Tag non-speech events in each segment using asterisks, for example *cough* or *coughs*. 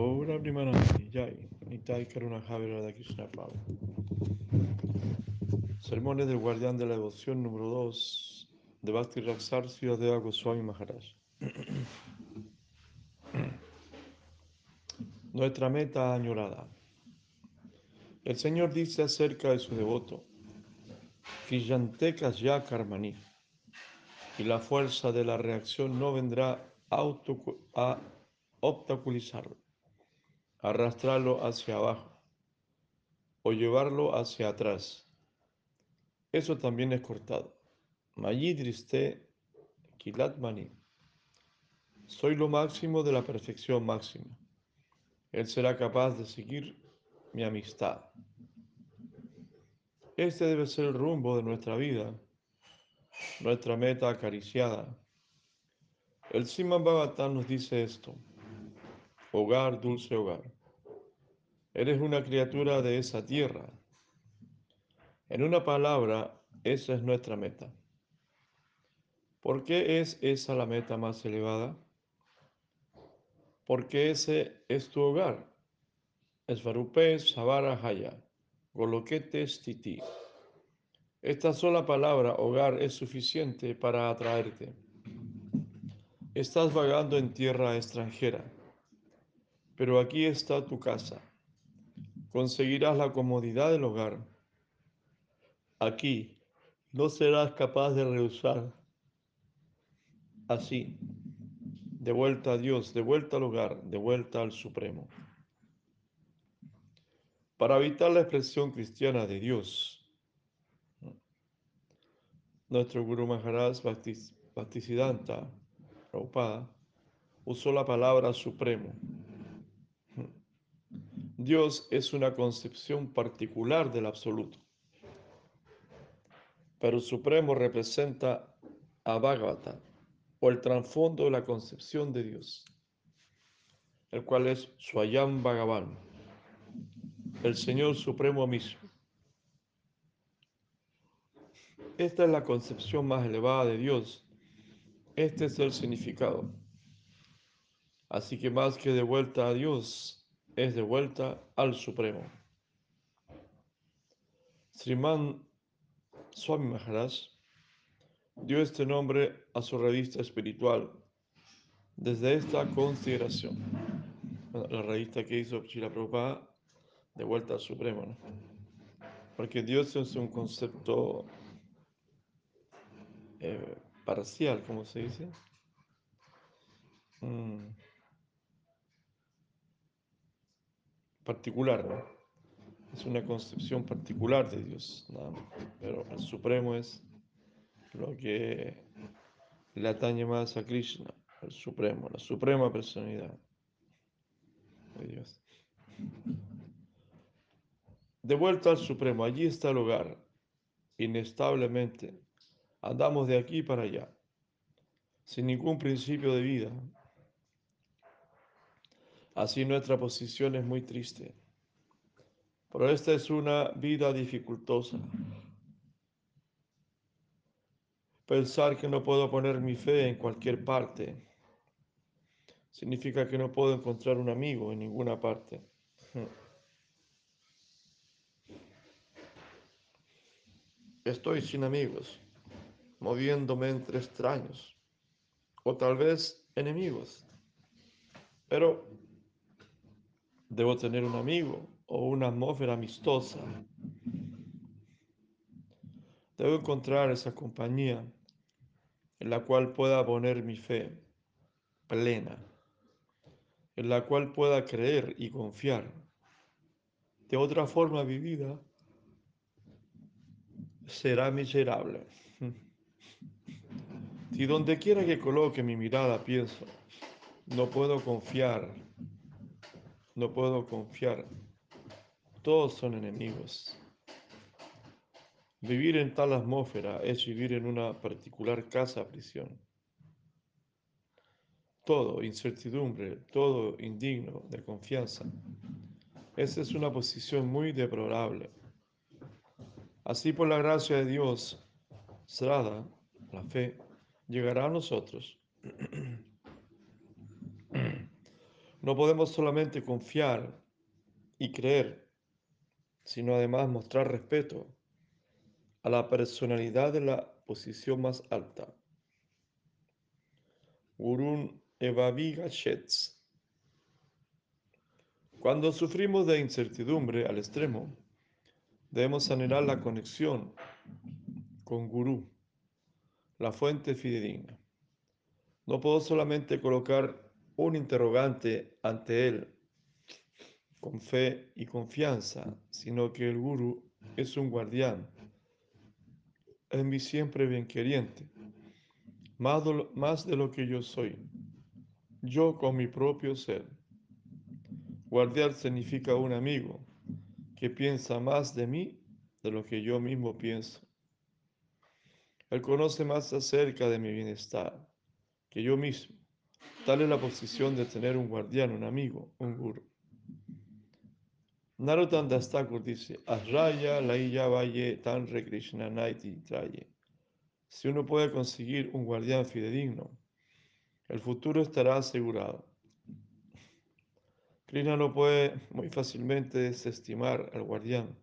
Ora Primanandi, Jai, Nitai Karuna Javira de Krishna Pau. Sermones del Guardián de la Devoción número 2 de Bhakti Raksar Deva Goswami Maharaj. *clears throat* Nuestra meta añorada. El Señor dice acerca de su devoto, Kiyantekas ya karmani, y la fuerza de la reacción no vendrá a obstaculizarlo arrastrarlo hacia abajo o llevarlo hacia atrás. Eso también es cortado. Mayidriste Kilatmani. Soy lo máximo de la perfección máxima. Él será capaz de seguir mi amistad. Este debe ser el rumbo de nuestra vida, nuestra meta acariciada. El Siman Bhagavatam nos dice esto hogar, dulce hogar. Eres una criatura de esa tierra. En una palabra, esa es nuestra meta. ¿Por qué es esa la meta más elevada? Porque ese es tu hogar. Svarupe Savara Haya, Goloquete Stiti. Esta sola palabra, hogar, es suficiente para atraerte. Estás vagando en tierra extranjera pero aquí está tu casa. Conseguirás la comodidad del hogar. Aquí no serás capaz de rehusar. Así, de vuelta a Dios, de vuelta al hogar, de vuelta al Supremo. Para evitar la expresión cristiana de Dios, nuestro Guru Maharaj Bhaktisiddhanta Prabhupada usó la palabra supremo Dios es una concepción particular del absoluto, pero Supremo representa a Bhagavata, o el trasfondo de la concepción de Dios, el cual es Swayam Bhagavan, el Señor Supremo mismo. Esta es la concepción más elevada de Dios. Este es el significado. Así que más que de vuelta a Dios, es de vuelta al Supremo. Sriman Swami Maharaj dio este nombre a su revista espiritual desde esta consideración. la revista que hizo Chila Prabhupada, de vuelta al Supremo, Porque Dios es un concepto eh, parcial, como se dice. Mm. Particular, Es una concepción particular de Dios, pero el Supremo es lo que le atañe más a Krishna, el Supremo, la Suprema Personalidad de Dios. De vuelta al Supremo, allí está el hogar, inestablemente. Andamos de aquí para allá, sin ningún principio de vida, Así nuestra posición es muy triste. Pero esta es una vida dificultosa. Pensar que no puedo poner mi fe en cualquier parte significa que no puedo encontrar un amigo en ninguna parte. Estoy sin amigos, moviéndome entre extraños o tal vez enemigos. Pero Debo tener un amigo o una atmósfera amistosa. Debo encontrar esa compañía en la cual pueda poner mi fe plena, en la cual pueda creer y confiar. De otra forma mi vida será miserable. *laughs* Si donde quiera que coloque mi mirada pienso, no puedo confiar no puedo confiar. Todos son enemigos. Vivir en tal atmósfera es vivir en una particular casa prisión. Todo incertidumbre, todo indigno de confianza. Esa es una posición muy deplorable. Así por la gracia de Dios, Srada, la fe, llegará a nosotros *clears throat* No podemos solamente confiar y creer, sino además mostrar respeto a la personalidad de la posición más alta. Gurun Evaviga Shetz. Cuando sufrimos de incertidumbre al extremo, debemos anhelar la conexión con Gurú, la fuente fidedigna. No puedo solamente colocar un interrogante ante él con fe y confianza, sino que el Gurú es un guardián, es mi siempre bien queriente, más más de lo que yo soy, yo con mi propio ser. Guardián significa un amigo que piensa más de mí de lo que yo mismo pienso. Él conoce más acerca de mi bienestar que yo mismo. Tal es la posición de tener un guardián, un amigo, un guru. Narottam Das Thakur dice, Asraya Laia Valle Tanre Krishna Naiti Traye. Si uno puede conseguir un guardián fidedigno, el futuro estará asegurado. Krishna no puede muy fácilmente desestimar al guardián,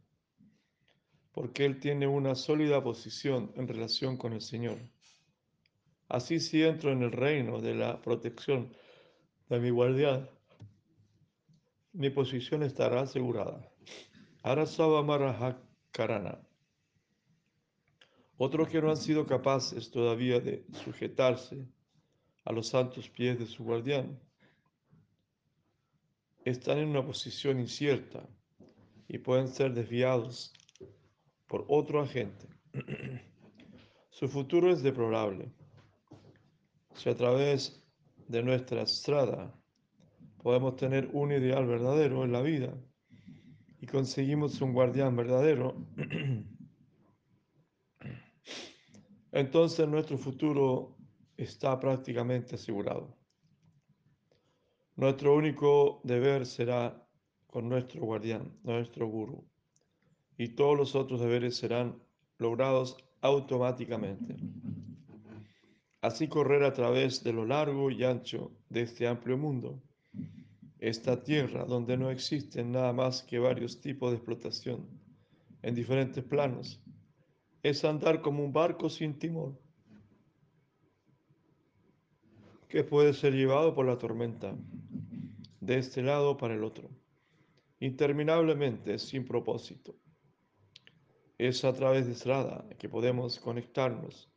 porque él tiene una sólida posición en relación con el Señor. Así si entro en el reino de la protección de mi guardián, mi posición estará asegurada. Arasava Marahakarana. Otros que no han sido capaces todavía de sujetarse a los santos pies de su guardián están en una posición incierta y pueden ser desviados por otro agente. *clears throat* Su futuro es deplorable. Si a través de nuestra estrada podemos tener un ideal verdadero en la vida y conseguimos un guardián verdadero, *clears throat* entonces nuestro futuro está prácticamente asegurado. Nuestro único deber será con nuestro guardián, nuestro guru, y todos los otros deberes serán logrados automáticamente. Así correr a través de lo largo y ancho de este amplio mundo esta tierra donde no existen nada más que varios tipos de explotación en diferentes planos, es andar como un barco sin timón, que puede ser llevado por la tormenta, de este lado para el otro, interminablemente sin propósito. Es a través de Estrada que podemos conectarnos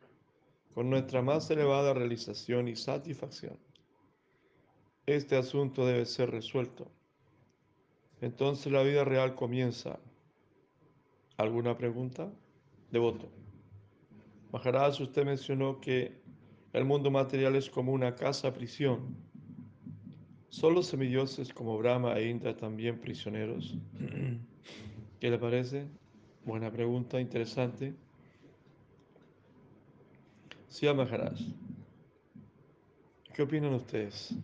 con nuestra más elevada realización y satisfacción este asunto debe ser resuelto. Entonces la vida real comienza. ¿Alguna pregunta? Devoto. Maharaj, usted mencionó que el mundo material es como una casa prisión. ¿Son los semidioses como Brahma e Indra también prisioneros? ¿Qué le parece? Buena pregunta, interesante. Sí, Maharaj. ¿Qué opinan ustedes?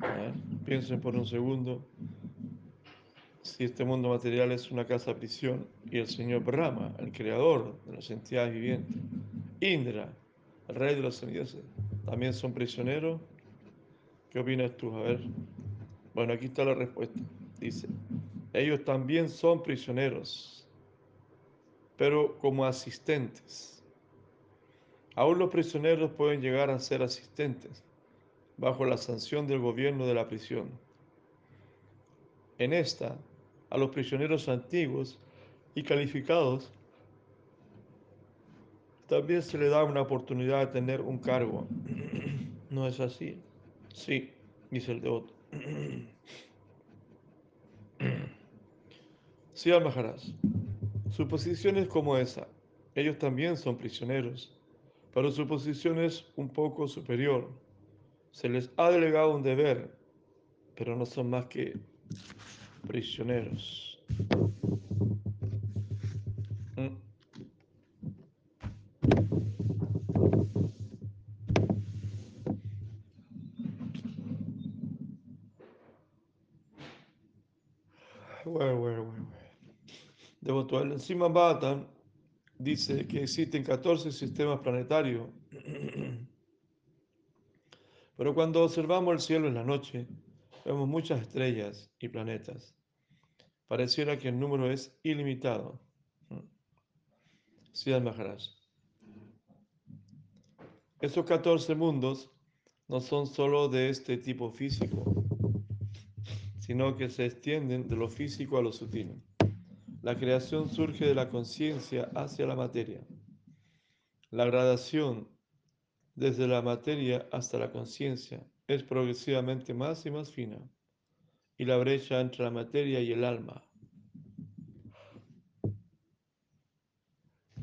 piensen por un segundo si este mundo material es una casa prisión y el señor Brahma, el creador de las entidades vivientes, Indra, el rey de los semidioses, también son prisioneros. ¿Qué opinas tú? A ver. Bueno, aquí está la respuesta. Dice, ellos también son prisioneros, pero como asistentes. Aún los prisioneros pueden llegar a ser asistentes bajo la sanción del gobierno de la prisión. En esta, a los prisioneros antiguos y calificados también se le da una oportunidad de tener un cargo. ¿No es así? Sí, dice el devoto. Sí, Al Su posición es como esa. Ellos también son prisioneros, pero su posición es un poco superior se les ha delegado un deber, pero no son más que prisioneros. Mm. Bueno. Devoto encima Batan dice que existen 14 sistemas planetarios *clears throat* Pero cuando observamos el cielo en la noche, Vemos muchas estrellas y planetas. Pareciera que el número es ilimitado. Siddhar Maharaj. Estos 14 mundos no son solo de este tipo físico, sino que se extienden de lo físico a lo sutil. La creación surge de la conciencia hacia la materia. La gradación desde la materia hasta la conciencia es progresivamente más y más fina, y la brecha entre la materia y el alma.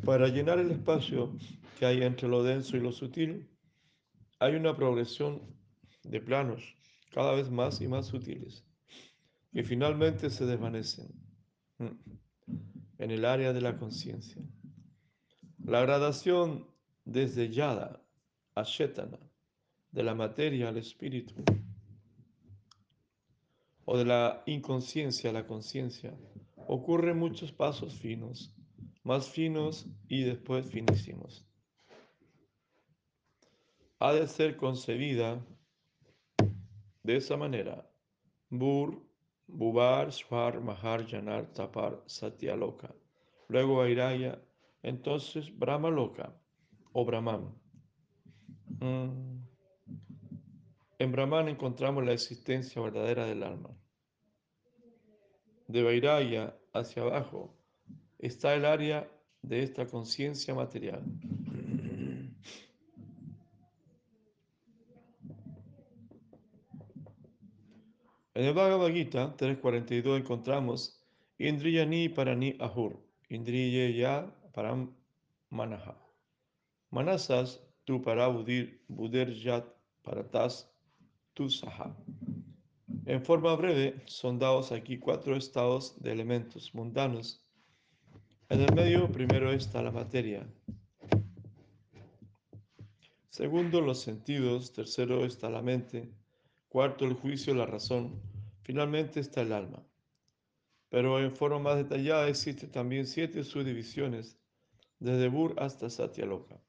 Para llenar el espacio que hay entre lo denso y lo sutil, hay una progresión de planos cada vez más y más sutiles, que finalmente se desvanecen en el área de la conciencia. La gradación desde Yada a Shetana, de la materia al espíritu, o de la inconsciencia a la conciencia, ocurre muchos pasos finos, más finos y después finísimos. Ha de ser concebida de esa manera. Bur, Bubar, Swar, Mahar, Janar, Tapar, Satyaloka. Luego Vairaya, entonces Brahma Loka o Brahman. Mm. En Brahman encontramos la existencia verdadera del alma. De Vairaya hacia abajo está el área de esta conciencia material. En el Bhagavad Gita 3.42 encontramos Indriyani Parani Ahur, Indriya Param Manaha. Manasas tu para Buderjat Paratas tu Saha. En forma breve, son dados aquí cuatro estados de elementos mundanos. En el medio, primero está la materia. Segundo, los sentidos. Tercero está la mente. Cuarto, el juicio, la razón. Finalmente está el alma. Pero en forma más detallada existen también siete subdivisiones, desde Bur hasta Satyaloka.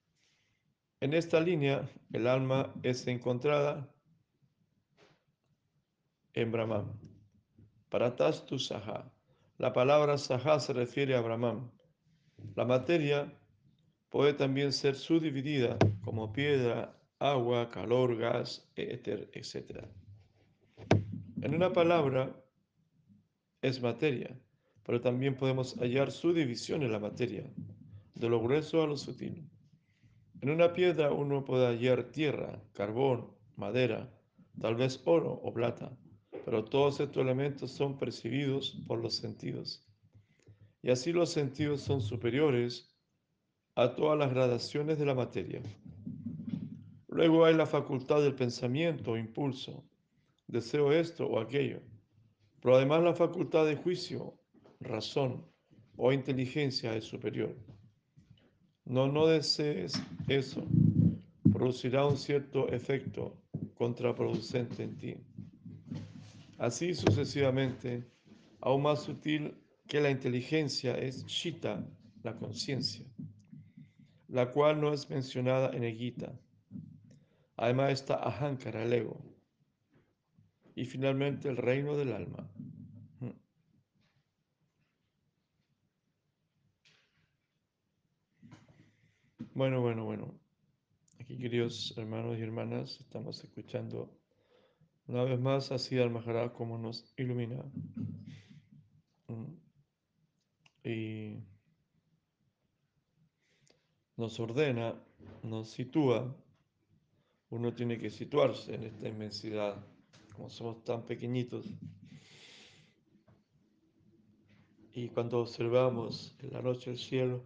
En esta línea, el alma es encontrada en Brahman. Paratastu Saha. La palabra Saha se refiere a Brahman. La materia puede también ser subdividida como piedra, agua, calor, gas, éter, etc. En una palabra es materia, pero también podemos hallar su división en la materia, de lo grueso a lo sutil. En una piedra uno puede hallar tierra, carbón, madera, tal vez oro o plata, pero todos estos elementos son percibidos por los sentidos. Y así los sentidos son superiores a todas las gradaciones de la materia. Luego hay la facultad del pensamiento o impulso, deseo esto o aquello, pero además la facultad de juicio, razón o inteligencia es superior. No, no desees eso, producirá un cierto efecto contraproducente en ti. Así sucesivamente, aún más sutil que la inteligencia es Shita, la conciencia, la cual no es mencionada en el. Además está Ahankara, el ego. Y finalmente el reino del alma. Hmm. Bueno, bueno, bueno. Aquí, queridos hermanos y hermanas, estamos escuchando una vez más así al Maharaj como nos ilumina. Hmm. Y nos ordena, nos sitúa uno tiene que situarse en esta inmensidad, como somos tan pequeñitos. Y cuando observamos en la noche el cielo,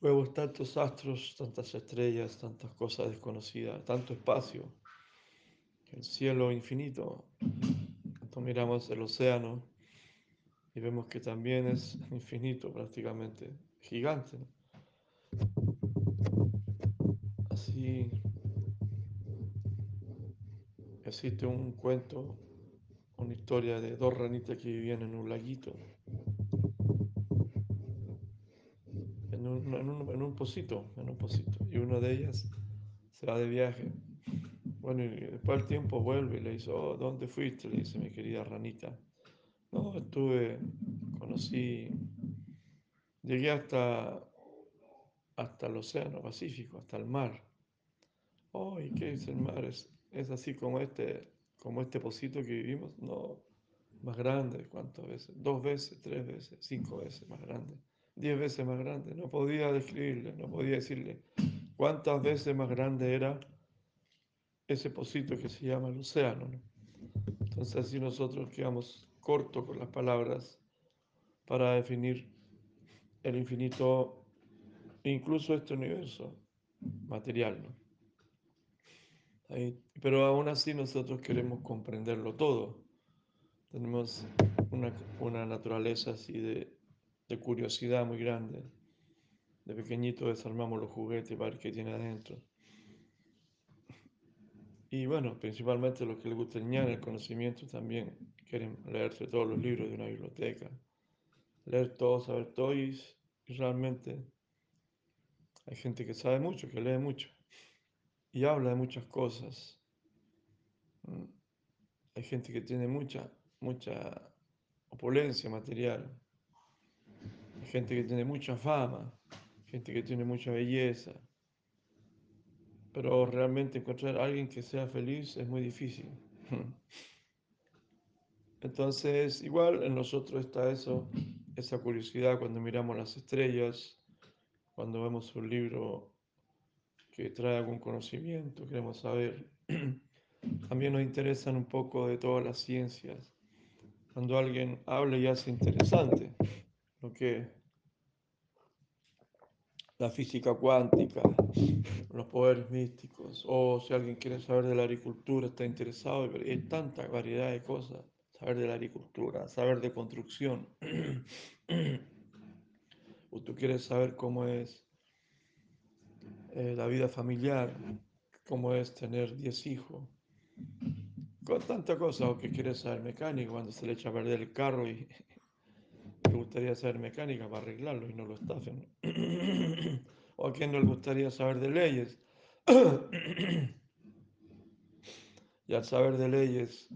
vemos tantos astros, tantas estrellas, tantas cosas desconocidas, tanto espacio, el cielo infinito. Cuando miramos el océano y vemos que también es infinito prácticamente, gigante. Así existe un cuento, una historia de dos ranitas que vivían en un laguito, en un, en un, en un pocito, en un pocito, y una de ellas se va de viaje Bueno, y después el tiempo vuelve y le dice, oh, ¿dónde fuiste? Le dice mi querida ranita. No, estuve, conocí, llegué hasta, hasta el océano Pacífico, hasta el mar. Oh, ¿y qué es el mar? ¿Es, es así como este, como este pocito que vivimos? No, más grande, ¿cuántas veces? Dos veces, tres veces, cinco veces más grande, diez veces más grande. No podía describirle, no podía decirle cuántas veces más grande era ese pocito que se llama el océano. Entonces así nosotros quedamos cortos con las palabras para definir el infinito, incluso este universo material. ¿no? Pero aún así nosotros queremos comprenderlo todo. Tenemos una, una naturaleza así de, de, curiosidad muy grande. De pequeñito desarmamos los juguetes para ver qué tiene adentro. Y bueno, principalmente los que les gusta el ñan, el conocimiento, también quieren leerse todos los libros de una biblioteca. Leer todo, saber todo y realmente hay gente que sabe mucho, que lee mucho y habla de muchas cosas. Mm. Hay gente que tiene mucha, mucha opulencia material. Hay gente que tiene mucha fama, gente que tiene mucha belleza. Pero realmente encontrar a alguien que sea feliz es muy difícil. *laughs* Entonces, igual en nosotros está eso, esa curiosidad cuando miramos las estrellas, cuando vemos un libro que trae algún conocimiento, queremos saber. *clears throat* También nos interesan un poco de todas las ciencias. Cuando alguien habla y hace interesante lo que la física cuántica, los poderes místicos, o si alguien quiere saber de la agricultura, está interesado, hay tanta variedad de cosas, saber de la agricultura, saber de construcción, *clears throat* o tú quieres saber cómo es eh, la vida familiar, cómo es tener 10 hijos, con tanta cosa, o que quieres saber mecánica, cuando se le echa a perder el carro y *laughs* le gustaría saber mecánica para arreglarlo y no lo estafen. *clears throat* o a quien no le gustaría saber de leyes. *clears throat* y al saber de leyes,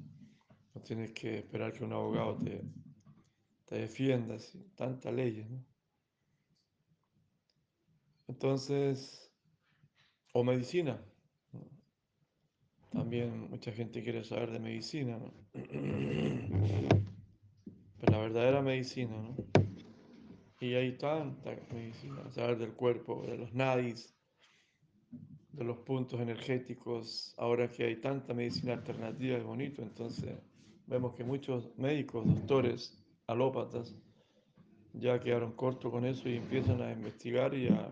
no tienes que esperar que un abogado te, te defienda, tantas leyes. Entonces, o medicina. También mucha gente quiere saber de medicina. Pero la verdadera medicina. Y hay tanta medicina, saber del cuerpo, de los nadis, de los puntos energéticos. Ahora que hay tanta medicina alternativa es bonito, entonces vemos que muchos médicos, doctores, alópatas, ya quedaron cortos con eso y empiezan a investigar y a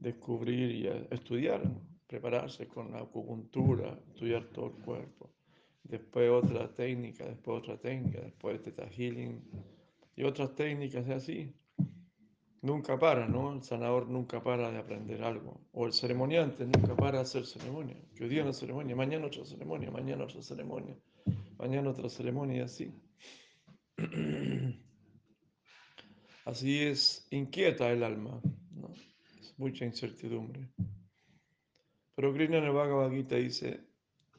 descubrir y estudiar, prepararse con la acupuntura, estudiar todo el cuerpo. Después otra técnica, después otra técnica, después teta healing y otras técnicas así. Nunca para, ¿no? El sanador nunca para de aprender algo. O el ceremoniante nunca para de hacer ceremonia. Que hoy día una ceremonia, mañana otra ceremonia, mañana otra ceremonia, mañana otra ceremonia y así. *clears throat* Así es inquieta el alma mucha incertidumbre. Pero Krishna en el dice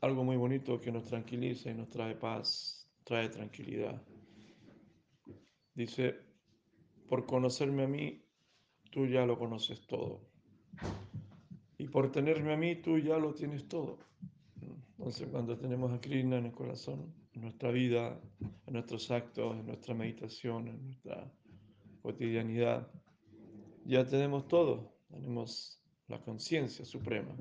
algo muy bonito que nos tranquiliza y nos trae paz, trae tranquilidad. Dice, por conocerme a mí, tú ya lo conoces todo. Y por tenerme a mí, tú ya lo tienes todo. Entonces, cuando tenemos a Krishna en el corazón, en nuestra vida, en nuestros actos, en nuestra meditación, en nuestra cotidianidad, ya tenemos todo tenemos la conciencia suprema.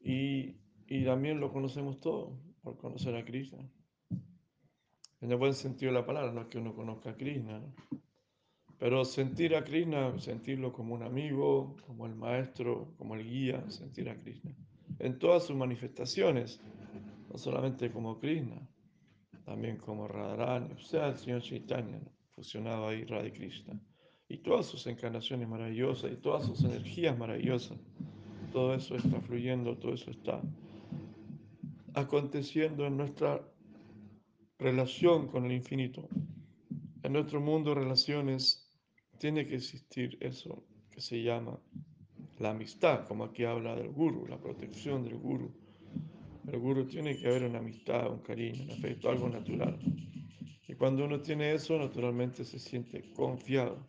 Y, y, también lo conocemos todo por conocer a Krishna. En el buen sentido de la palabra, no es que uno conozca a Krishna, pero sentir a Krishna, sentirlo como un amigo, como el maestro, como el guía, sentir a Krishna. En todas sus manifestaciones, no solamente como Krishna, también como Radharani, o sea, el señor Chaitanya, fusionado ahí Radha Krishna y todas sus encarnaciones maravillosas y todas sus energías maravillosas. Todo eso está fluyendo, todo eso está aconteciendo en nuestra relación con el infinito. En nuestro mundo de relaciones tiene que existir eso que se llama la amistad, como aquí habla del guru, la protección del guru. El guru tiene que haber una amistad, un cariño, un afecto, algo natural. Y cuando uno tiene eso, naturalmente se siente confiado.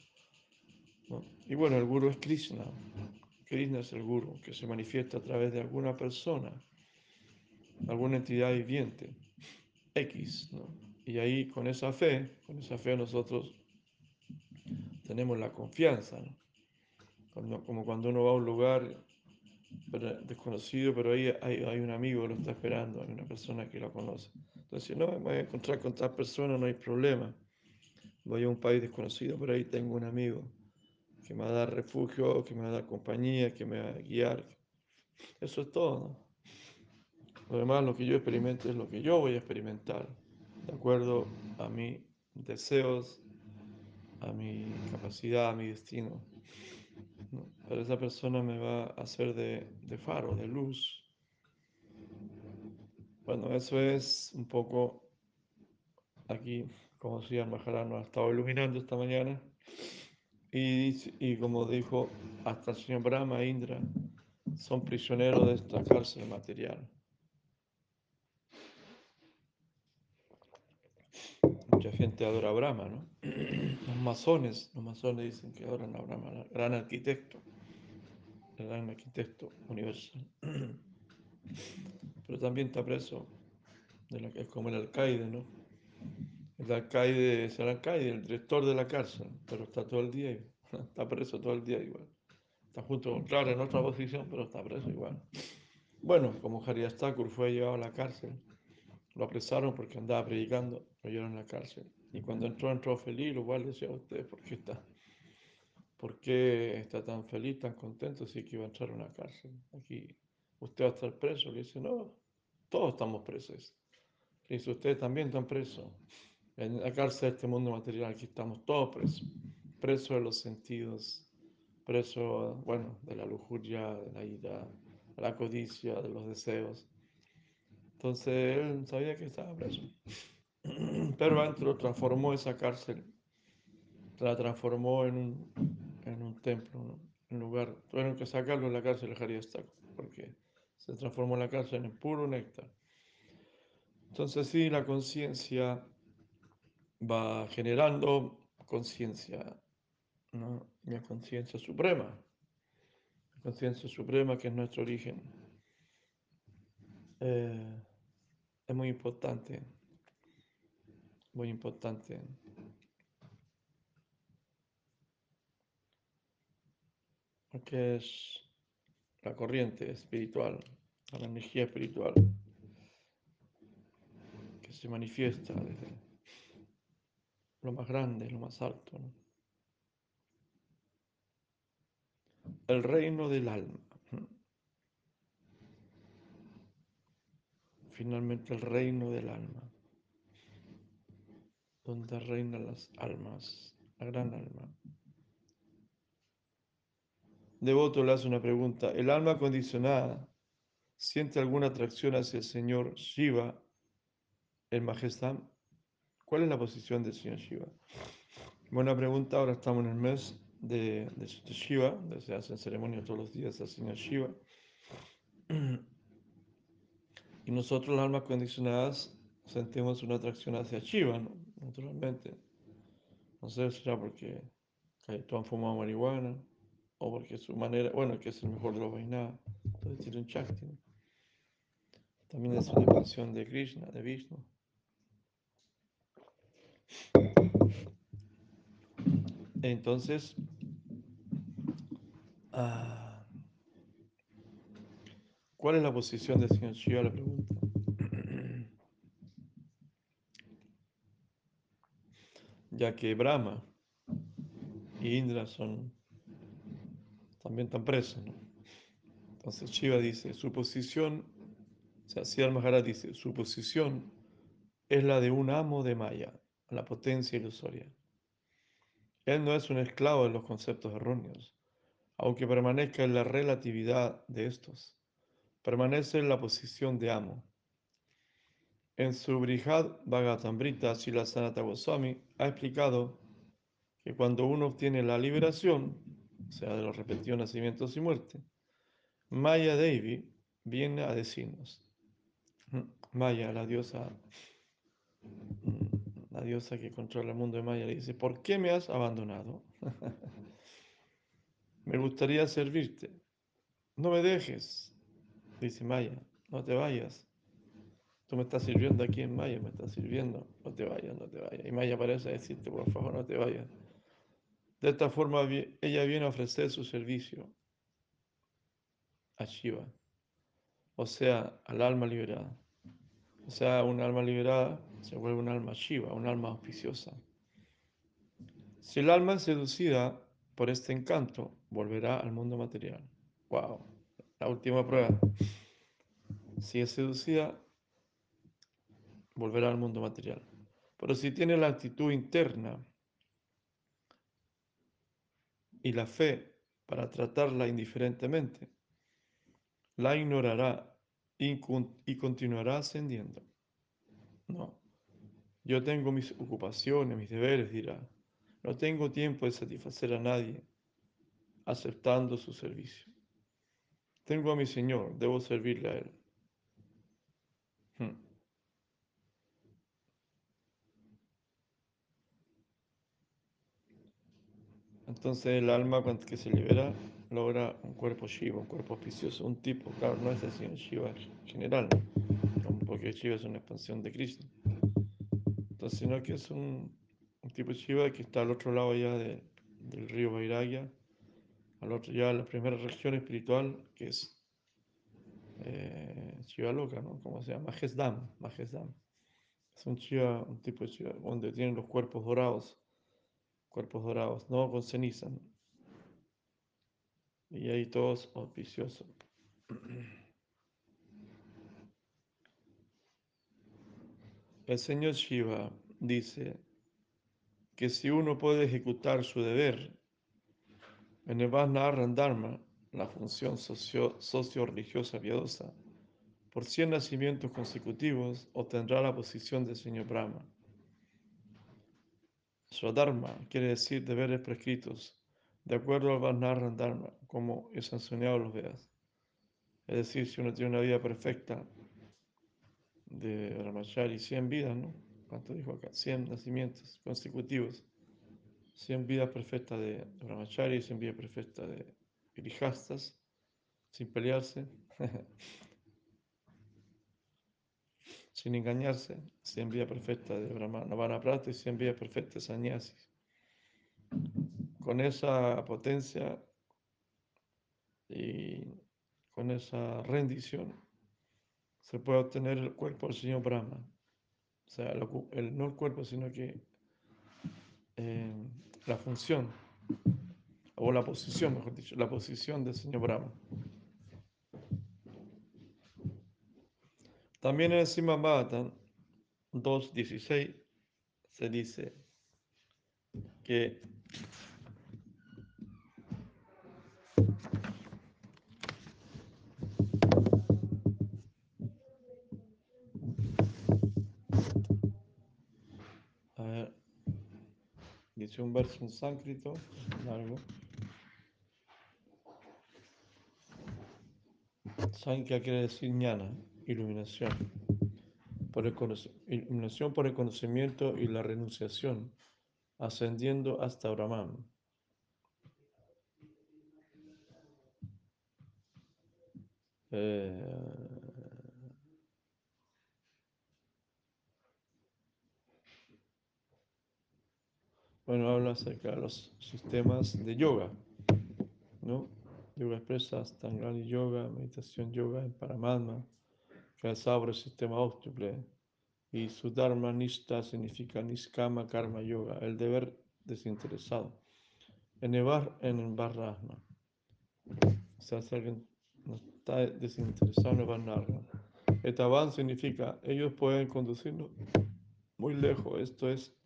Y bueno, el guru es Krishna. Krishna es el guru que se manifiesta a través de alguna persona, alguna entidad viviente, X. Y ahí con esa fe, con esa fe nosotros tenemos la confianza. como cuando uno va a un lugar desconocido, pero ahí hay, hay, un amigo que lo está esperando, hay una persona que lo conoce. Entonces, no, me voy a encontrar con tal persona, no hay problema. Voy a un país desconocido, pero ahí tengo un amigo que me va a dar refugio, que me va a dar compañía, que me va a guiar. Eso es todo. Lo demás, lo que yo experimente es lo que yo voy a experimentar, de acuerdo a mis deseos, a mi capacidad, a mi destino. Pero esa persona me va a hacer de, faro, de luz. Bueno, eso es un poco aquí, como si Maharaj nos ha estado iluminando esta mañana. Y, como dijo, hasta el señor Brahma Indra son prisioneros de esta cárcel material. Mucha gente adora a Brahma, ¿no? Los masones, los masones dicen que adoran a Brahma, el gran arquitecto, el gran arquitecto universal. Pero también está preso, es como el alcaide, ¿no? Alcaide es el alcaide, el director de la cárcel, pero está todo el día, *laughs* está preso todo el día igual. Está junto, claro, en otra posición, pero está preso igual. Bueno, como Haridas Thakur fue llevado a la cárcel, lo apresaron porque andaba predicando, lo llevaron a la cárcel. Y cuando entró, entró feliz, lo cual decía a ustedes, ¿por qué está? ¿Por qué está tan feliz, tan contento si que iba a entrar a una cárcel? Aquí usted va a estar preso. Le dice, no, todos estamos presos. Le dice, ustedes también están presos en la cárcel de este mundo material, aquí estamos todos presos, presos de los sentidos, presos, bueno, de la lujuria, de la ira, de la codicia, de los deseos. Entonces él sabía que estaba preso. *clears throat* Pero adentro transformó esa cárcel, la transformó en un, en un templo, en lugar. Tuvieron que sacarlo de la cárcel de Haria porque se transformó la cárcel en puro néctar. Entonces sí, la conciencia va generando conciencia, ¿no? la conciencia suprema, la conciencia suprema que es nuestro origen. Eh, es muy importante, muy importante. Porque es la corriente espiritual, la energía espiritual que se manifiesta desde lo más grande, lo más alto. El reino del alma. Finalmente el reino del alma, donde reinan las almas, la gran alma. Devoto le hace una pregunta. ¿El alma condicionada siente alguna atracción hacia el Señor Shiva, el Majestad? ¿Cuál es la posición del señor Shiva? Buena pregunta, ahora estamos en el mes de, de, Shiva, se hacen ceremonias todos los días al señor Shiva. Y nosotros, las almas condicionadas, sentimos una atracción hacia Shiva, ¿no? naturalmente. No sé, será porque todos han fumado marihuana, o porque su manera, bueno, que es el mejor de los vainadas, entonces tiene un Shakti. También es una expansión de Krishna, de Vishnu. Entonces, ah, ¿cuál es la posición del señor Shiva? La pregunta. Ya que Brahma y Indra son también tan presos, Entonces Shiva dice, su posición, o sea, Siddhar Maharaj dice, su posición es la de un amo de Maya, la potencia ilusoria. Él no es un esclavo de los conceptos erróneos, aunque permanezca en la relatividad de estos. Permanece en la posición de amo. En su Brihad Bhagavatamrita, Sila Sanata Goswami ha explicado que cuando uno obtiene la liberación, o sea, de los repetidos nacimientos y muerte. Maya Devi viene a decirnos, Maya, la diosa, la diosa que controla el mundo de Maya, le dice, ¿por qué me has abandonado? *laughs* me gustaría servirte. No me dejes, dice Maya, no te vayas. Tú me estás sirviendo aquí en Maya, me estás sirviendo, no te vayas, no te vayas. Y Maya parece decirte, por favor, no te vayas. De esta forma, ella viene a ofrecer su servicio a Shiva, o sea, al alma liberada. O sea, un alma liberada se vuelve un alma Shiva, un alma auspiciosa. Si el alma es seducida por este encanto, volverá al mundo material. ¡Wow! La última prueba. Si es seducida, volverá al mundo material. Pero si tiene la actitud interna y la fe para tratarla indiferentemente, la ignorará y, continuará ascendiendo. No, yo tengo mis ocupaciones, mis deberes, dirá. No tengo tiempo de satisfacer a nadie aceptando su servicio. Tengo a mi Señor, debo servirle a Él. Hmm. Entonces el alma que se libera logra un cuerpo Shiva, un cuerpo auspicioso, un tipo, claro, no es así un Shiva general, porque Shiva es una expansión de Krishna. Entonces, sino que es un, tipo Shiva que está al otro lado ya del río Vairagya, al otro ya la primera región espiritual que es eh, Shiva Loka, ¿no? ¿Cómo se llama? Majesdam, Majesdam. Es un Shiva, un tipo de Shiva donde tienen los cuerpos dorados cuerpos dorados, no con ceniza. Y ahí todos auspiciosos. El señor Shiva dice que si uno puede ejecutar su deber en el Dharma, la función socio-religiosa piadosa, por 100 nacimientos consecutivos obtendrá la posición del señor Brahma. Swadharma quiere decir deberes prescritos, de acuerdo al Varnara Dharma, como es sancionado los Vedas. Es decir, si uno tiene una vida perfecta de Brahmachari, 100 vidas, ¿no? ¿Cuánto dijo acá? 100 nacimientos consecutivos. 100 vidas perfectas de Brahmachari, 100 vidas perfectas de Grihastas, sin pelearse, *laughs* sin engañarse, 100 vidas perfectas de Brahmana Prata y 100 vidas perfectas de Sannyasis. Con esa potencia y con esa rendición se puede obtener el cuerpo del señor Brahma. O sea, el, no el cuerpo, sino que eh, la función, o la posición, mejor dicho, la posición del señor Brahma. También en el Sima 2.16 se dice que dice un verso en sánscrito largo. Sankhya quiere decir ñana iluminación, por el iluminación por el conocimiento y la renunciación, ascendiendo hasta Brahman. Eh, bueno, habla acerca de los sistemas de yoga, ¿no? Yoga expresa, Tangali Yoga, meditación yoga en Paramatma que abre el sistema óptiple. Y su Dharma significa Niskama Karma Yoga, el deber desinteresado. En Varrahma. O sea, si alguien no está desinteresado en el Varrahma. Etaban significa, ellos pueden conducirnos muy lejos, esto es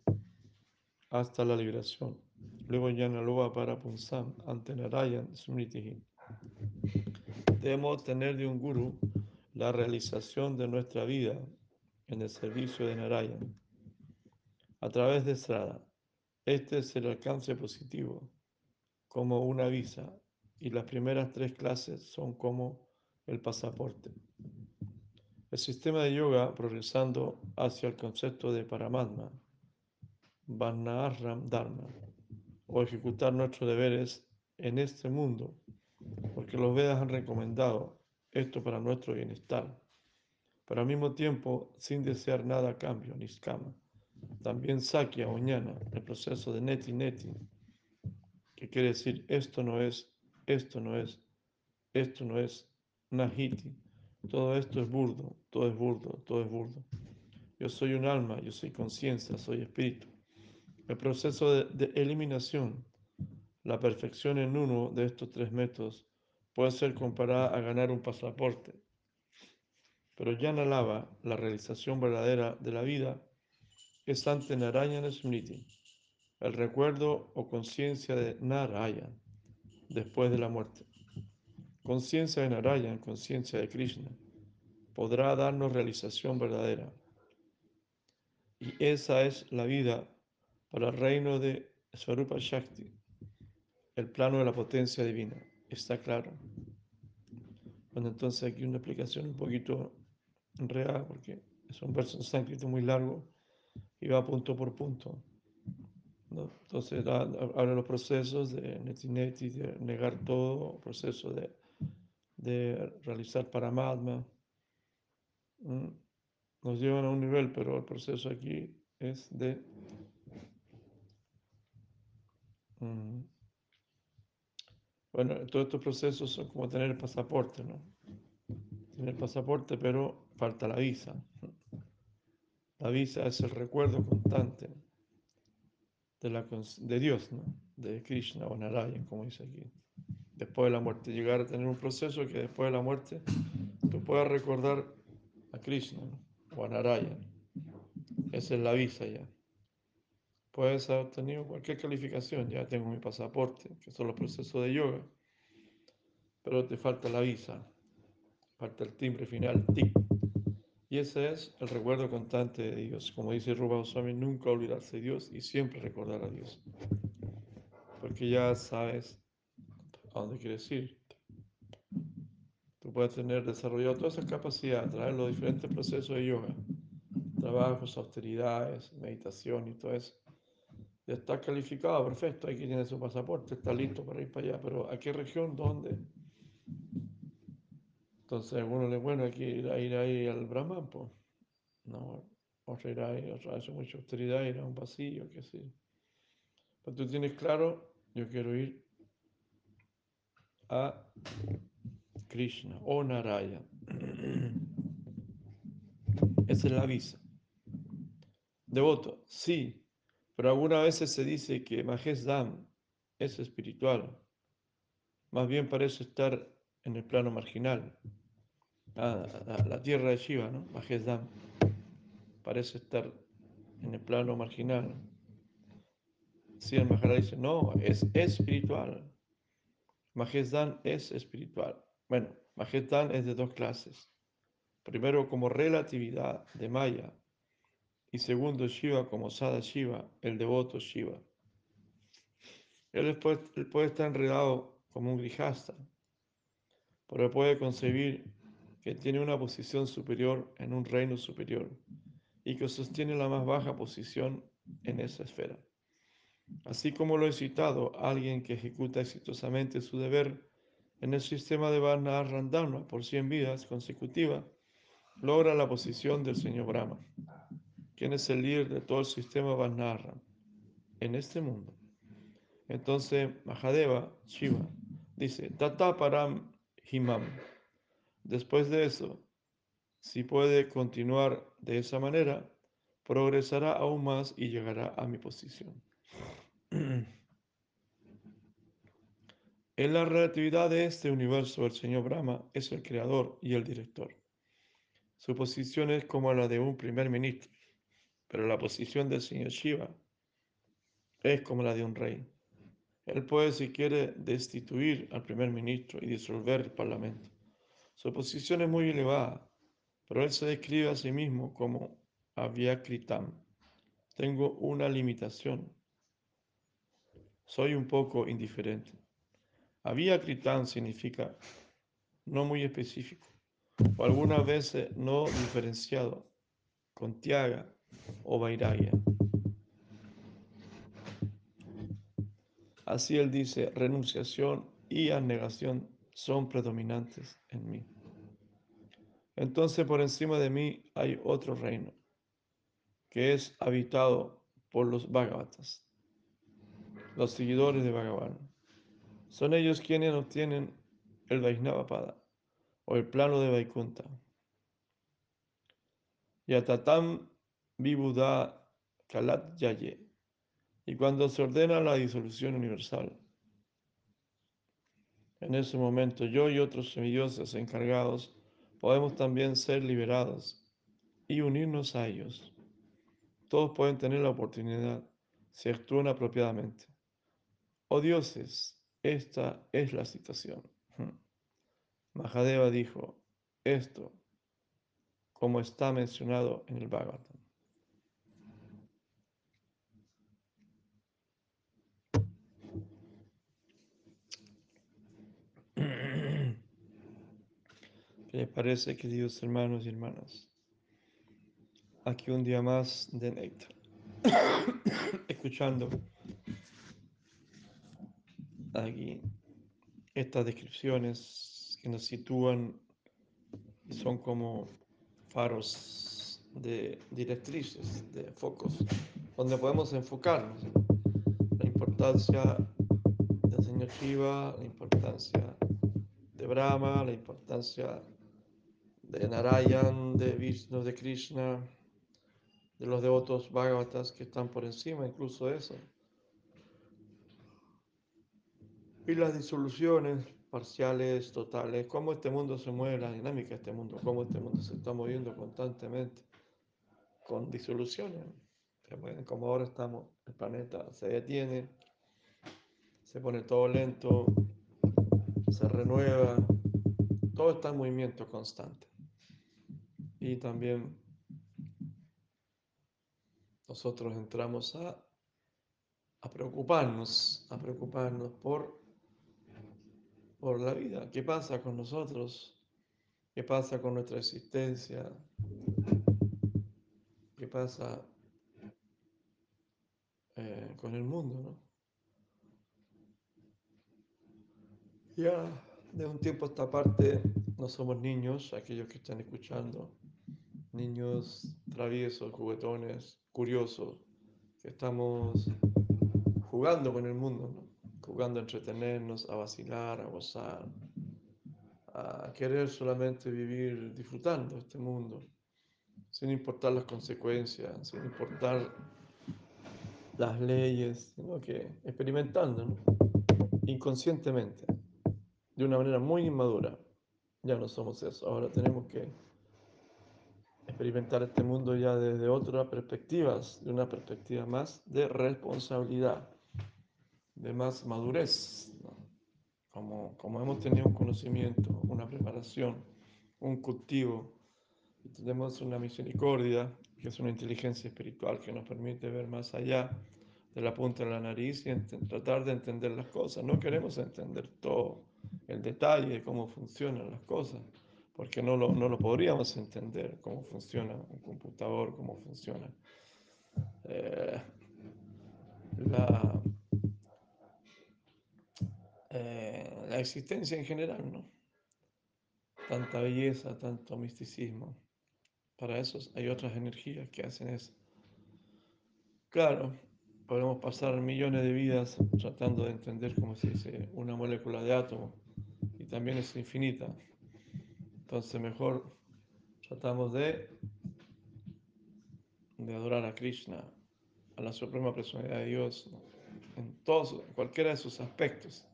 hasta la liberación. Luego Yanaloa para Punsam, ante Narayan Smriti. Debemos tener de un guru la realización de nuestra vida en el servicio de Narayan a través de Srada. Este es el alcance positivo como una visa y las primeras tres clases son como el pasaporte. El sistema de yoga progresando hacia el concepto de Paramatma, Varnaaram Dharma, o ejecutar nuestros deberes en este mundo, porque los Vedas han recomendado esto para nuestro bienestar, pero al mismo tiempo sin desear nada a cambio, ni escama. También Sakya o el proceso de neti neti, que quiere decir esto no es, esto no es, esto no es, nahiti. Todo esto es burdo, todo es burdo, todo es burdo. Yo soy un alma, yo soy conciencia, soy espíritu. El proceso de, eliminación, la perfección en uno de estos tres métodos, puede ser comparada a ganar un pasaporte. Pero Yana Lava, la realización verdadera de la vida, es ante Narayan Smriti, el recuerdo o conciencia de Narayan después de la muerte. Conciencia de Narayan, conciencia de Krishna, podrá darnos realización verdadera. Y esa es la vida para el reino de Swarupa Shakti, el plano de la potencia divina. ¿Está claro? Bueno, entonces aquí una explicación un poquito real, porque es un verso en sánscrito muy largo y va punto por punto. Entonces habla de los procesos de neti de negar todo, proceso de, de realizar paramatma. Nos llevan a un nivel, pero el proceso aquí es de bueno, todos estos procesos son como tener el pasaporte, ¿no? Tener el pasaporte, pero falta la visa. La visa es el recuerdo constante de, la, de Dios, ¿no? de Krishna o Narayan, como dice aquí. Después de la muerte, llegar a tener un proceso que después de la muerte tú puedas recordar a Krishna o a Narayan. Esa es la visa ya. Puedes haber tenido cualquier calificación, ya tengo mi pasaporte, que son los procesos de yoga, pero te falta la visa, falta el timbre final, tic. Y ese es el recuerdo constante de Dios. Como dice Ruba Goswami, nunca olvidarse de Dios y siempre recordar a Dios. Porque ya sabes a dónde quieres ir. Tú puedes tener desarrollado toda esa capacidad, traer los diferentes procesos de yoga, trabajos, austeridades, meditación y todo eso. Está calificado, perfecto, aquí tiene su pasaporte, está listo para ir para allá, pero ¿a qué región? ¿Dónde? Entonces, alguno le bueno, aquí ir, ir ahí al Brahman, pues. No, otro irá ahí, otro hace mucha austeridad, ir a un pasillo, qué sé. Pero tú tienes claro, yo quiero ir a Krishna o Naraya. Esa es la visa. Devoto, sí, pero algunas veces se dice que Mahesh Dam es espiritual. Más bien parece estar en el plano marginal. Ah, la, tierra de Shiva, ¿no? Majesdam, parece estar en el plano marginal. Si el Maharaj dice, no, es espiritual. Majesdam es espiritual. Bueno, Majesdam es de dos clases. Primero como relatividad de Maya y segundo Shiva como Sada Shiva, el devoto Shiva. Él, él puede estar enredado como un grijasta, pero puede concebir que tiene una posición superior en un reino superior y que sostiene la más baja posición en esa esfera. Así como lo he citado, alguien que ejecuta exitosamente su deber en el sistema de Varna Randama por 100 vidas consecutivas, logra la posición del señor Brahma, quien es el líder de todo el sistema Varnara en este mundo. Entonces, Mahadeva, Shiva, dice, Tata Param Himam, Después de eso, si puede continuar de esa manera, progresará aún más y llegará a mi posición. En la relatividad de este universo, el señor Brahma es el creador y el director. Su posición es como la de un primer ministro, pero la posición del señor Shiva es como la de un rey. Él puede, si quiere, destituir al primer ministro y disolver el parlamento. Su posición es muy elevada, pero él se describe a sí mismo como Avyakritam. Tengo una limitación. soy un poco indiferente. Había Kritán significa no muy específico, o algunas veces no diferenciado, con tiaga o vairagya. Así él dice, renunciación y abnegación son predominantes en mí. Entonces por encima de mí hay otro reino, que es habitado por los Bhagavatas, los seguidores de Bhagavan. Son ellos quienes obtienen el Vaisnavapada o el plano de Vaikunta. Yatatam Vibuddha Kalat Yaye. Y cuando se ordena la disolución universal, en ese momento yo y otros semidioses encargados podemos también ser liberados y unirnos a ellos. Todos pueden tener la oportunidad si actúan apropiadamente. Oh dioses, esta es la situación. *laughs* Mahadeva dijo esto como está mencionado en el Bhagavatam. ¿Qué les parece, queridos hermanos y hermanas? Aquí un día más de Néctar. *coughs* Escuchando aquí estas descripciones que nos sitúan y son como faros de directrices, de focos, donde podemos enfocarnos. La importancia del Señor Shiva, la importancia de Brahma, la importancia de Narayan, de Vishnu, de Krishna, de los devotos Bhagavatas que están por encima incluso eso. Y las disoluciones parciales, totales, cómo este mundo se mueve, la dinámica de este mundo, cómo este mundo se está moviendo constantemente con disoluciones. Como ahora estamos, el planeta se detiene, se pone todo lento, se renueva, todo está en movimiento constante. Y también nosotros entramos a, a preocuparnos, a preocuparnos por por la vida. ¿Qué pasa con nosotros? ¿Qué pasa con nuestra existencia? ¿Qué pasa eh, con el mundo? ¿no? Ya de un tiempo a esta parte no somos niños, aquellos que están escuchando, niños traviesos, juguetones, curiosos, que estamos jugando con el mundo, ¿no? jugando a entretenernos, a vacilar, a gozar, a querer solamente vivir disfrutando este mundo, sin importar las consecuencias, sin importar las leyes, sino que experimentando inconscientemente, de una manera muy inmadura. Ya no somos eso, ahora tenemos que experimentar este mundo ya desde otras perspectivas, de una perspectiva más de responsabilidad de más madurez, como, como hemos tenido un conocimiento, una preparación, un cultivo, y tenemos una misericordia, que es una inteligencia espiritual que nos permite ver más allá de la punta de la nariz y tratar de entender las cosas. No queremos entender todo el detalle de cómo funcionan las cosas, porque no lo, no lo podríamos entender, cómo funciona un computador, cómo funciona eh, la, eh, la existencia en general, ¿no? Tanta belleza, tanto misticismo. Para eso hay otras energías que hacen eso. Claro, podemos pasar millones de vidas tratando de entender cómo se dice una molécula de átomo y también es infinita. Entonces mejor tratamos de, de adorar a Krishna, a la suprema personalidad de Dios, en todos, cualquiera de sus aspectos.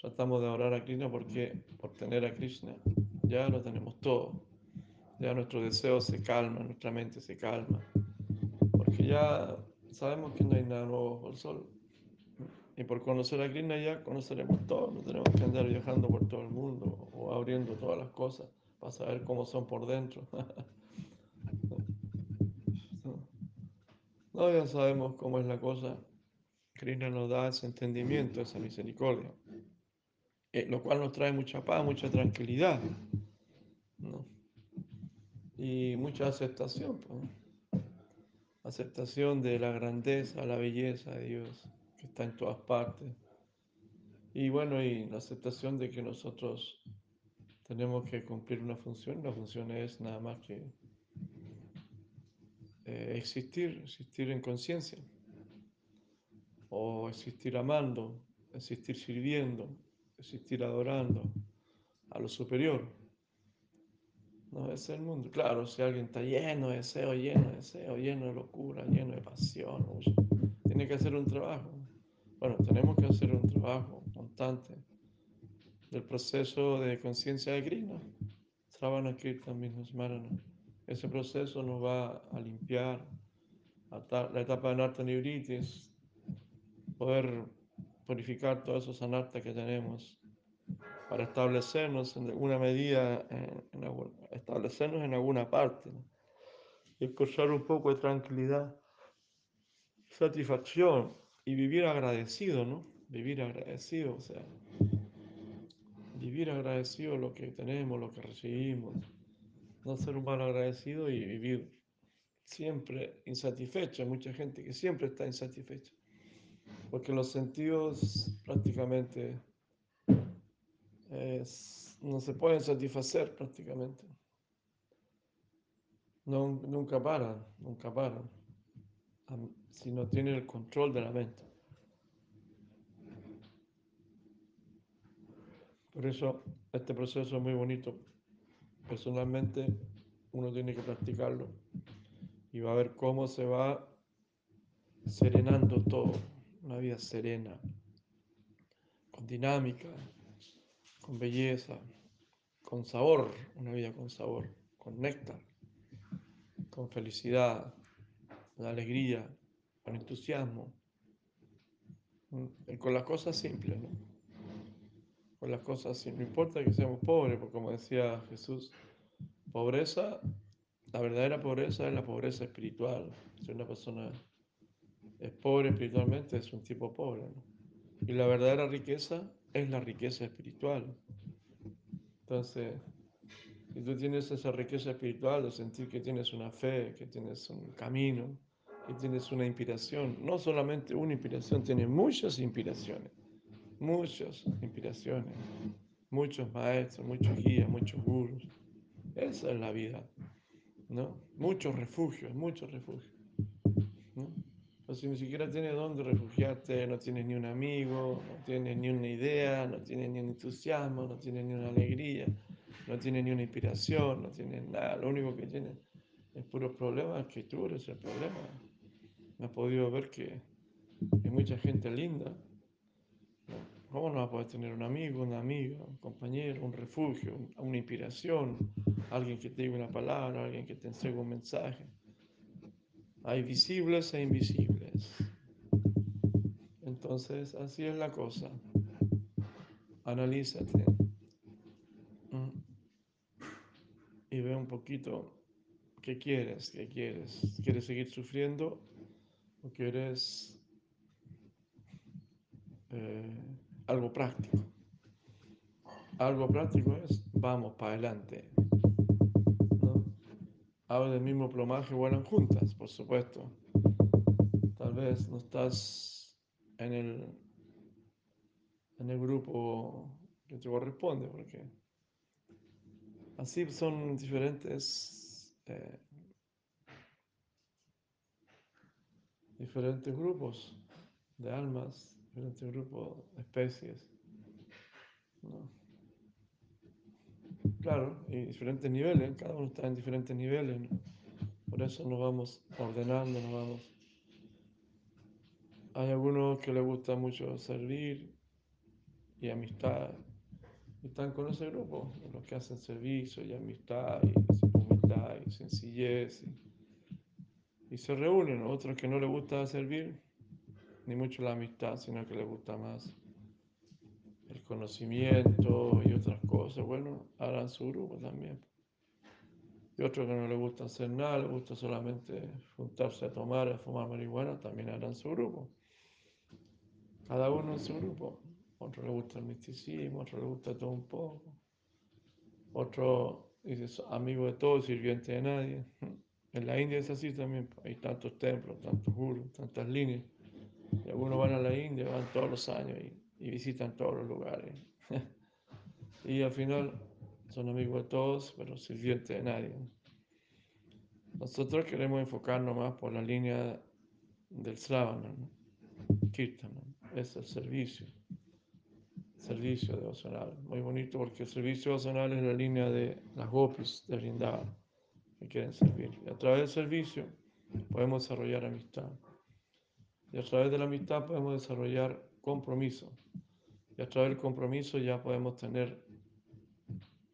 Tratamos de orar a Krishna porque por tener a Krishna ya lo tenemos todo. Ya nuestros deseos se calman, nuestra mente se calma. Porque ya sabemos que no hay nada nuevo bajo el sol. Y por conocer a Krishna ya conoceremos todo. No tenemos que andar viajando por todo el mundo o abriendo todas las cosas para saber cómo son por dentro. *laughs* no, ya sabemos cómo es la cosa. Krishna nos da ese entendimiento, esa misericordia, eh, lo cual nos trae mucha paz, mucha tranquilidad ¿no? y mucha aceptación. Pues, aceptación de la grandeza, la belleza de Dios, está en todas partes. Y bueno, y la aceptación de que nosotros tenemos que cumplir una función. La función es nada más que eh, existir, existir en conciencia, o existir amando, existir sirviendo, existir adorando a lo superior. No es el mundo. Claro, si alguien está lleno de deseo, lleno de deseo, lleno de locura, lleno de pasión, tiene que hacer un trabajo. Bueno, tenemos que hacer un trabajo constante del proceso de conciencia de Krishna. Sravana Kirtan Marana. Ese proceso nos va a limpiar la etapa de Narta Nibritis, poder purificar todos esos anartas que tenemos para establecernos en alguna medida, en, establecernos en alguna parte y escuchar un poco de tranquilidad, satisfacción y vivir agradecido, ¿no? Vivir agradecido, o sea, vivir agradecido lo que tenemos, lo que recibimos, no ser un mal agradecido y vivir siempre insatisfecho. Hay mucha gente que siempre está insatisfecha, porque los sentidos prácticamente no se pueden satisfacer prácticamente. No, nunca paran, nunca paran, si no tienen el control de la mente. Por eso este proceso es muy bonito. Personalmente uno tiene que practicarlo y va a ver cómo se va serenando todo, una vida serena, con dinámica, con belleza, con sabor, una vida con sabor, con néctar, con felicidad, con alegría, con entusiasmo, y con las cosas simples, ¿no? Con las cosas simples. No importa que seamos pobres, porque como decía Jesús, pobreza, la verdadera pobreza es la pobreza espiritual. Si una persona es pobre espiritualmente, es un tipo pobre. Y la verdadera riqueza es la riqueza espiritual. Entonces, si tú tienes esa riqueza espiritual de sentir que tienes una fe, que tienes un camino, que tienes una inspiración, no solamente una inspiración, tienes muchas inspiraciones, muchas inspiraciones, muchos maestros, muchos guías, muchos gurus. Esa es la vida, ¿no? Muchos refugios, muchos refugios. ¿no? si ni siquiera tienes dónde refugiarte, no tienes ni un amigo, no tienes ni una idea, no tienes ni un entusiasmo, no tienes ni una alegría, no tienes ni una inspiración, no tienes nada, lo único que tienes es puros problemas, que tú eres el problema. Has podido ver que hay mucha gente linda. ¿Cómo no vas a poder tener un amigo, una amiga, un compañero, un refugio, una inspiración, alguien que te diga una palabra, alguien que te enseñe un mensaje? Hay visibles e invisibles. Entonces, así es la cosa. Analízate y ve un poquito qué quieres, qué quieres. ¿Quieres seguir sufriendo o quieres eh, algo práctico? Algo práctico es, vamos para adelante. Aves del mismo plumaje vuelan juntas, por supuesto. Tal vez no estás en el, en el grupo que te corresponde, porque así son diferentes, eh, diferentes grupos de almas, diferentes grupos de especies. Claro, y diferentes niveles, cada uno está en diferentes niveles, por eso nos vamos ordenando, nos vamos. Hay algunos que les gusta mucho servir y amistad, están con ese grupo, los que hacen servicio y amistad, y humildad y sencillez, y se reúnen, otros que no les gusta servir, ni mucho la amistad, sino que les gusta más el conocimiento y otras cosas, bueno, harán su grupo también. Y otros que no les gusta hacer nada, les gusta solamente juntarse a tomar, a fumar marihuana, también harán su grupo. Cada uno en su grupo. Otro le gusta el misticismo, otro le gusta todo un poco. Otro dice amigo de todos, sirviente de nadie. *laughs* En la India es así también. Hay tantos templos, tantos gurus, tantas líneas. Y algunos van a la India, van todos los años y, y visitan todos los lugares. *laughs* y al final son amigos de todos, pero sirvientes de nadie. Nosotros queremos enfocarnos más por la línea del Sravana, Kirtana, es el servicio, servicio devocional. Muy bonito porque el servicio devocional es la línea de las gopis de Vrindavan que quieren servir. Y a través del servicio podemos desarrollar amistad. Y a través de la amistad podemos desarrollar compromiso. Y a través del compromiso ya podemos tener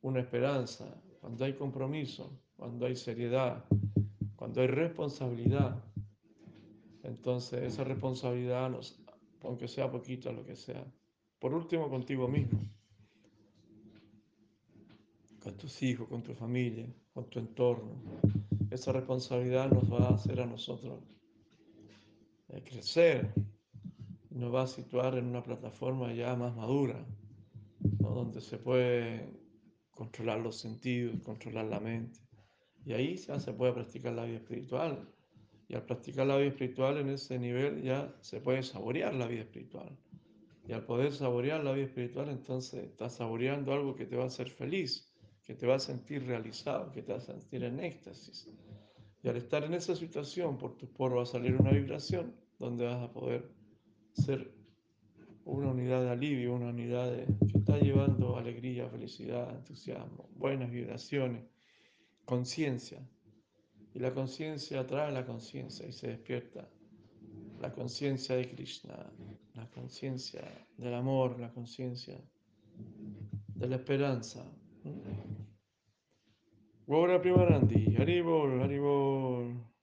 una esperanza. Cuando hay compromiso, cuando hay seriedad, cuando hay responsabilidad, entonces esa responsabilidad, nos, aunque sea poquita, lo que sea, por último contigo mismo, con tus hijos, con tu familia, con tu entorno, esa responsabilidad nos va a hacer a nosotros eh, crecer, nos va a situar en una plataforma ya más madura, donde se puede controlar los sentidos, controlar la mente. Y ahí ya se puede practicar la vida espiritual. Y al practicar la vida espiritual en ese nivel ya se puede saborear la vida espiritual. Y al poder saborear la vida espiritual, entonces estás saboreando algo que te va a hacer feliz, que te va a sentir realizado, que te va a sentir en éxtasis. Y al estar en esa situación, por tus poros va a salir una vibración donde vas a poder ser una unidad de alivio, una unidad de, que está llevando alegría, felicidad, entusiasmo, buenas vibraciones conciencia. Y la conciencia atrae la conciencia y se despierta. La conciencia de Krishna, la conciencia del amor, la conciencia de la esperanza. Gora Primarandi, Haribol, Haribol.